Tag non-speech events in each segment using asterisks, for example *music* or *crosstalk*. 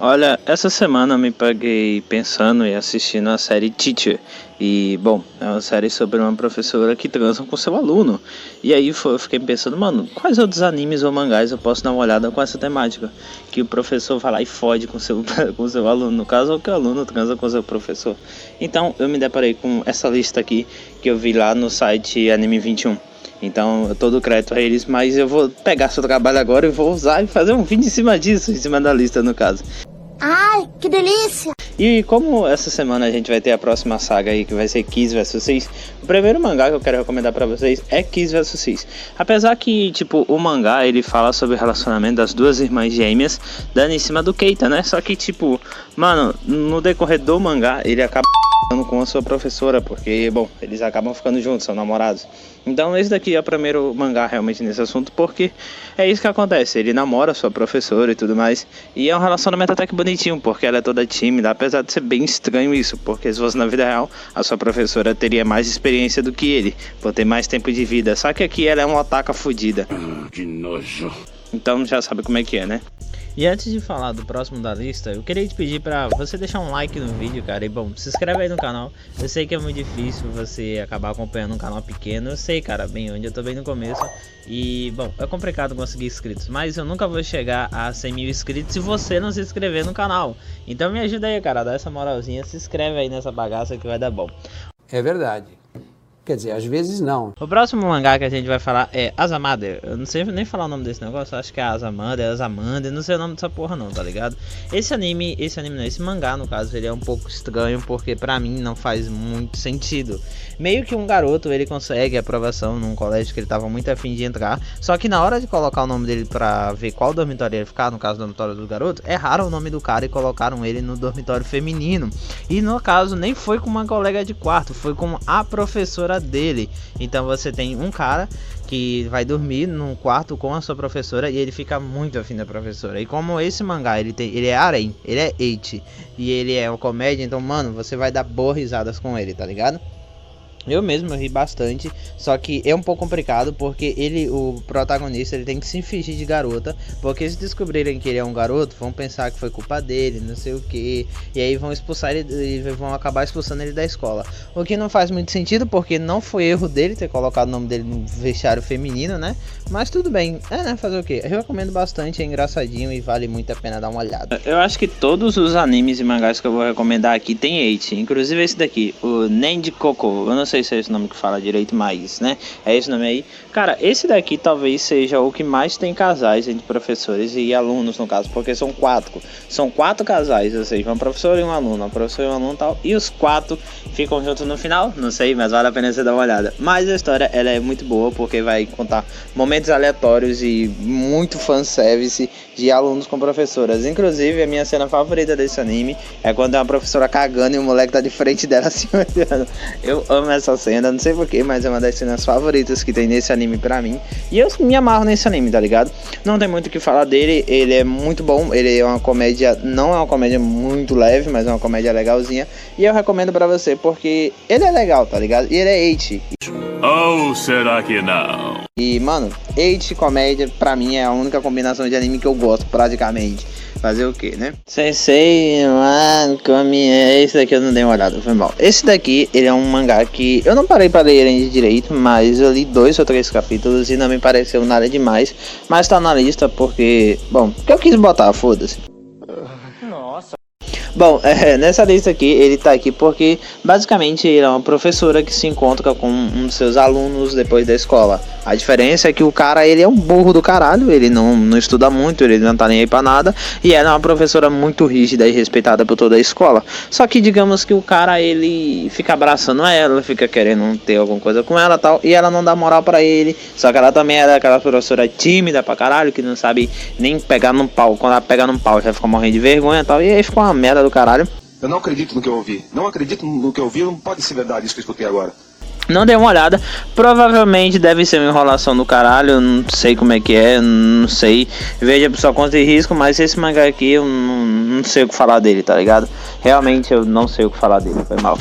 Olha, essa semana me peguei pensando e assistindo a série Teacher. E, bom, é uma série sobre uma professora que transa com seu aluno. E aí eu fiquei pensando, mano, quais outros animes ou mangás eu posso dar uma olhada com essa temática? Que o professor vai lá e fode com seu, *laughs* com seu aluno. No caso, ou que o aluno transa com seu professor. Então eu me deparei com essa lista aqui que eu vi lá no site Anime 21. Então, todo crédito a eles, mas eu vou pegar seu trabalho agora e vou usar e fazer um vídeo em cima disso, em cima da lista, no caso. Que delícia! E como essa semana a gente vai ter a próxima saga aí, que vai ser Kiss vs 6, o primeiro mangá que eu quero recomendar para vocês é Kiss vs 6. Apesar que, tipo, o mangá ele fala sobre o relacionamento das duas irmãs gêmeas dando em cima do Keita, né? Só que, tipo, mano, no decorrer do mangá ele acaba com a sua professora, porque, bom, eles acabam ficando juntos, são namorados. Então, esse daqui é o primeiro mangá realmente nesse assunto, porque é isso que acontece. Ele namora a sua professora e tudo mais. E é um relacionamento até que bonitinho, porque ela é toda tímida, apesar de ser bem estranho isso, porque se fosse na vida real, a sua professora teria mais experiência do que ele, por ter mais tempo de vida. Só que aqui ela é uma ataca fodida. Ah, que nojo. Então já sabe como é que é, né? E antes de falar do próximo da lista, eu queria te pedir para você deixar um like no vídeo, cara. E bom, se inscreve aí no canal. Eu sei que é muito difícil você acabar acompanhando um canal pequeno. Eu sei, cara, bem onde eu tô bem no começo. E bom, é complicado conseguir inscritos, mas eu nunca vou chegar a 100 mil inscritos se você não se inscrever no canal. Então me ajuda aí, cara, dá essa moralzinha, se inscreve aí nessa bagaça que vai dar bom. É verdade. Quer dizer, às vezes não. O próximo mangá que a gente vai falar é Azamada. Eu não sei nem falar o nome desse negócio, acho que é Azamada, é Azamanda, não sei o nome dessa porra não, tá ligado? Esse anime, esse anime não, esse mangá no caso, ele é um pouco estranho porque pra mim não faz muito sentido. Meio que um garoto, ele consegue aprovação num colégio que ele tava muito afim de entrar, só que na hora de colocar o nome dele pra ver qual dormitório ele ficar, no caso do dormitório do garoto, erraram o nome do cara e colocaram ele no dormitório feminino. E no caso, nem foi com uma colega de quarto, foi com a professora dele. Então você tem um cara que vai dormir num quarto com a sua professora e ele fica muito afim da professora. E como esse mangá, ele tem, ele é arém, ele é eight e ele é uma comédia, então mano, você vai dar boas risadas com ele, tá ligado? Eu mesmo ri bastante, só que é um pouco complicado porque ele, o protagonista, ele tem que se fingir de garota, porque se descobrirem que ele é um garoto, vão pensar que foi culpa dele, não sei o que, e aí vão expulsar ele e vão acabar expulsando ele da escola. O que não faz muito sentido porque não foi erro dele ter colocado o nome dele no vestiário feminino, né? Mas tudo bem, é né? Fazer o que? Eu recomendo bastante, é engraçadinho e vale muito a pena dar uma olhada. Eu acho que todos os animes e mangás que eu vou recomendar aqui tem 8, inclusive esse daqui, o Nendi Coco. Eu não sei se é esse nome que fala direito, mas, né? É esse nome aí. Cara, esse daqui talvez seja o que mais tem casais entre professores e alunos, no caso, porque são quatro. São quatro casais, ou seja, um professor e um aluno, um professor e um aluno tal. E os quatro ficam juntos no final, não sei, mas vale a pena você dar uma olhada. Mas a história, ela é muito boa, porque vai contar momentos aleatórios e muito fanservice de alunos com professoras. Inclusive, a minha cena favorita desse anime é quando é uma professora cagando e o moleque tá de frente dela *laughs* assim olhando. Eu amo essa cena, não sei porquê, mas é uma das cenas favoritas que tem nesse anime pra mim. E eu me amarro nesse anime, tá ligado? Não tem muito o que falar dele, ele é muito bom, ele é uma comédia, não é uma comédia muito leve, mas é uma comédia legalzinha. E eu recomendo pra você porque ele é legal, tá ligado? E ele é 8. Ou será que não? E, mano, 8 comédia pra mim é a única combinação de anime que eu gosto, praticamente. Fazer o que, né? Sensei, mano, come. Esse daqui eu não dei uma olhada, foi mal. Esse daqui, ele é um mangá que eu não parei para ler ele de direito, mas eu li dois ou três capítulos e não me pareceu nada demais. Mas tá na lista porque, bom, que eu quis botar, foda-se. Bom, *laughs* é, nessa lista aqui, ele tá aqui porque basicamente ele é uma professora que se encontra com um dos seus alunos depois da escola. A diferença é que o cara, ele é um burro do caralho, ele não, não estuda muito, ele não tá nem aí pra nada, e ela é uma professora muito rígida e respeitada por toda a escola. Só que digamos que o cara, ele fica abraçando ela, fica querendo ter alguma coisa com ela tal, e ela não dá moral para ele. Só que ela também era aquela professora tímida pra caralho, que não sabe nem pegar no pau. Quando ela pega no pau, já fica morrendo de vergonha e tal, e aí ficou uma merda do caralho. Eu não acredito no que eu ouvi. Não acredito no que eu ouvi. Não pode ser verdade isso que eu escutei agora. Não dei uma olhada. Provavelmente deve ser uma enrolação do caralho. Não sei como é que é. Não sei. Veja sua conta de risco. Mas esse mangá aqui eu não, não sei o que falar dele, tá ligado? Realmente eu não sei o que falar dele. Foi mal.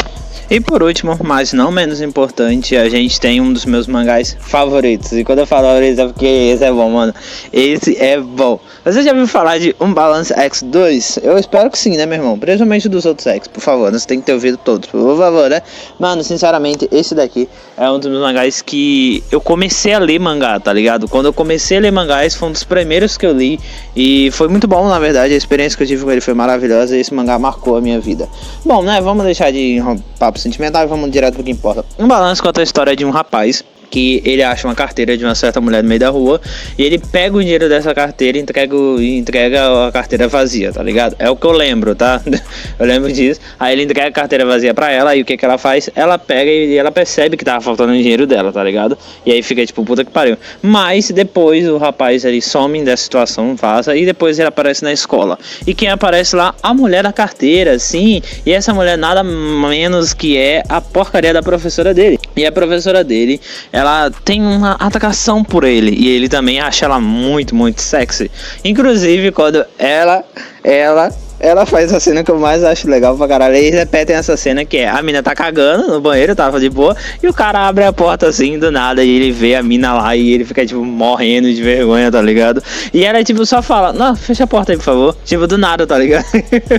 E por último, mas não menos importante, a gente tem um dos meus mangás favoritos. E quando eu falo favorito é porque esse é bom, mano. Esse é bom. Você já ouviu falar de Um Balance X2? Eu espero que sim, né, meu irmão? Principalmente dos outros X, por favor. Você tem que ter ouvido todos, por favor, né? Mano, sinceramente, esse daqui é um dos meus mangás que eu comecei a ler mangá, tá ligado? Quando eu comecei a ler mangás, foi um dos primeiros que eu li. E foi muito bom, na verdade. A experiência que eu tive com ele foi maravilhosa. E esse mangá marcou a minha vida. Bom, né? Vamos deixar de papo sentimental e vamos direto pro que importa. Um Balance conta a história de um rapaz que ele acha uma carteira de uma certa mulher no meio da rua e ele pega o dinheiro dessa carteira e entrega, entrega a carteira vazia, tá ligado? É o que eu lembro, tá? *laughs* eu lembro disso. Aí ele entrega a carteira vazia pra ela e o que que ela faz? Ela pega e ela percebe que tava faltando dinheiro dela, tá ligado? E aí fica tipo, puta que pariu. Mas depois o rapaz ele some dessa situação, vaza e depois ele aparece na escola. E quem aparece lá? A mulher da carteira, sim. E essa mulher nada menos que é a porcaria da professora dele. E a professora dele ela tem uma atração por ele e ele também acha ela muito, muito sexy. Inclusive quando ela ela ela faz a cena que eu mais acho legal pra caralho. Eles repetem essa cena que é a mina tá cagando no banheiro, tava de boa, e o cara abre a porta assim do nada e ele vê a mina lá e ele fica tipo morrendo de vergonha, tá ligado? E ela tipo só fala: Não, fecha a porta aí, por favor. Tipo, do nada, tá ligado?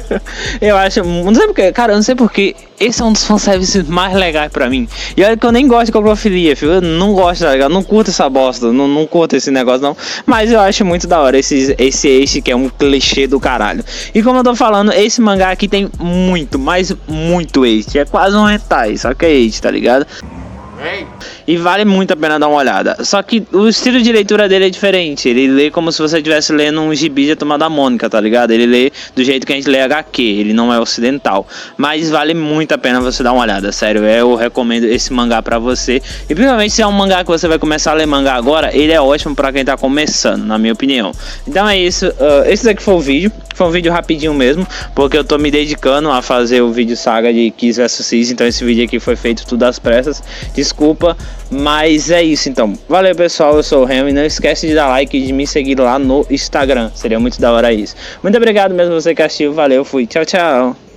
*laughs* eu acho, não sei porque, cara, eu não sei porque esse é um dos fanservices mais legais pra mim. E olha que eu nem gosto de coprofilia, filho. Eu não gosto, tá ligado? Não curto essa bosta, não, não curto esse negócio, não. Mas eu acho muito da hora esse, esse eixo que é um clichê do caralho. E como eu tô falando, esse mangá aqui tem muito, mas muito eixo. É quase um hentai, só que é eixo, tá ligado? E vale muito a pena dar uma olhada. Só que o estilo de leitura dele é diferente. Ele lê como se você estivesse lendo um gibi de Turma da Mônica, tá ligado? Ele lê do jeito que a gente lê HQ. Ele não é ocidental. Mas vale muito a pena você dar uma olhada. Sério, eu recomendo esse mangá para você. E principalmente se é um mangá que você vai começar a ler mangá agora, ele é ótimo para quem tá começando, na minha opinião. Então é isso. Uh, esse daqui foi o vídeo. Foi um vídeo rapidinho mesmo, porque eu tô me dedicando a fazer o vídeo saga de Kiss vs Cis, então esse vídeo aqui foi feito tudo às pressas. Desculpa, mas é isso então. Valeu pessoal, eu sou o Remy. Não esquece de dar like e de me seguir lá no Instagram. Seria muito da hora isso. Muito obrigado mesmo você que assistiu. Valeu, fui. Tchau, tchau.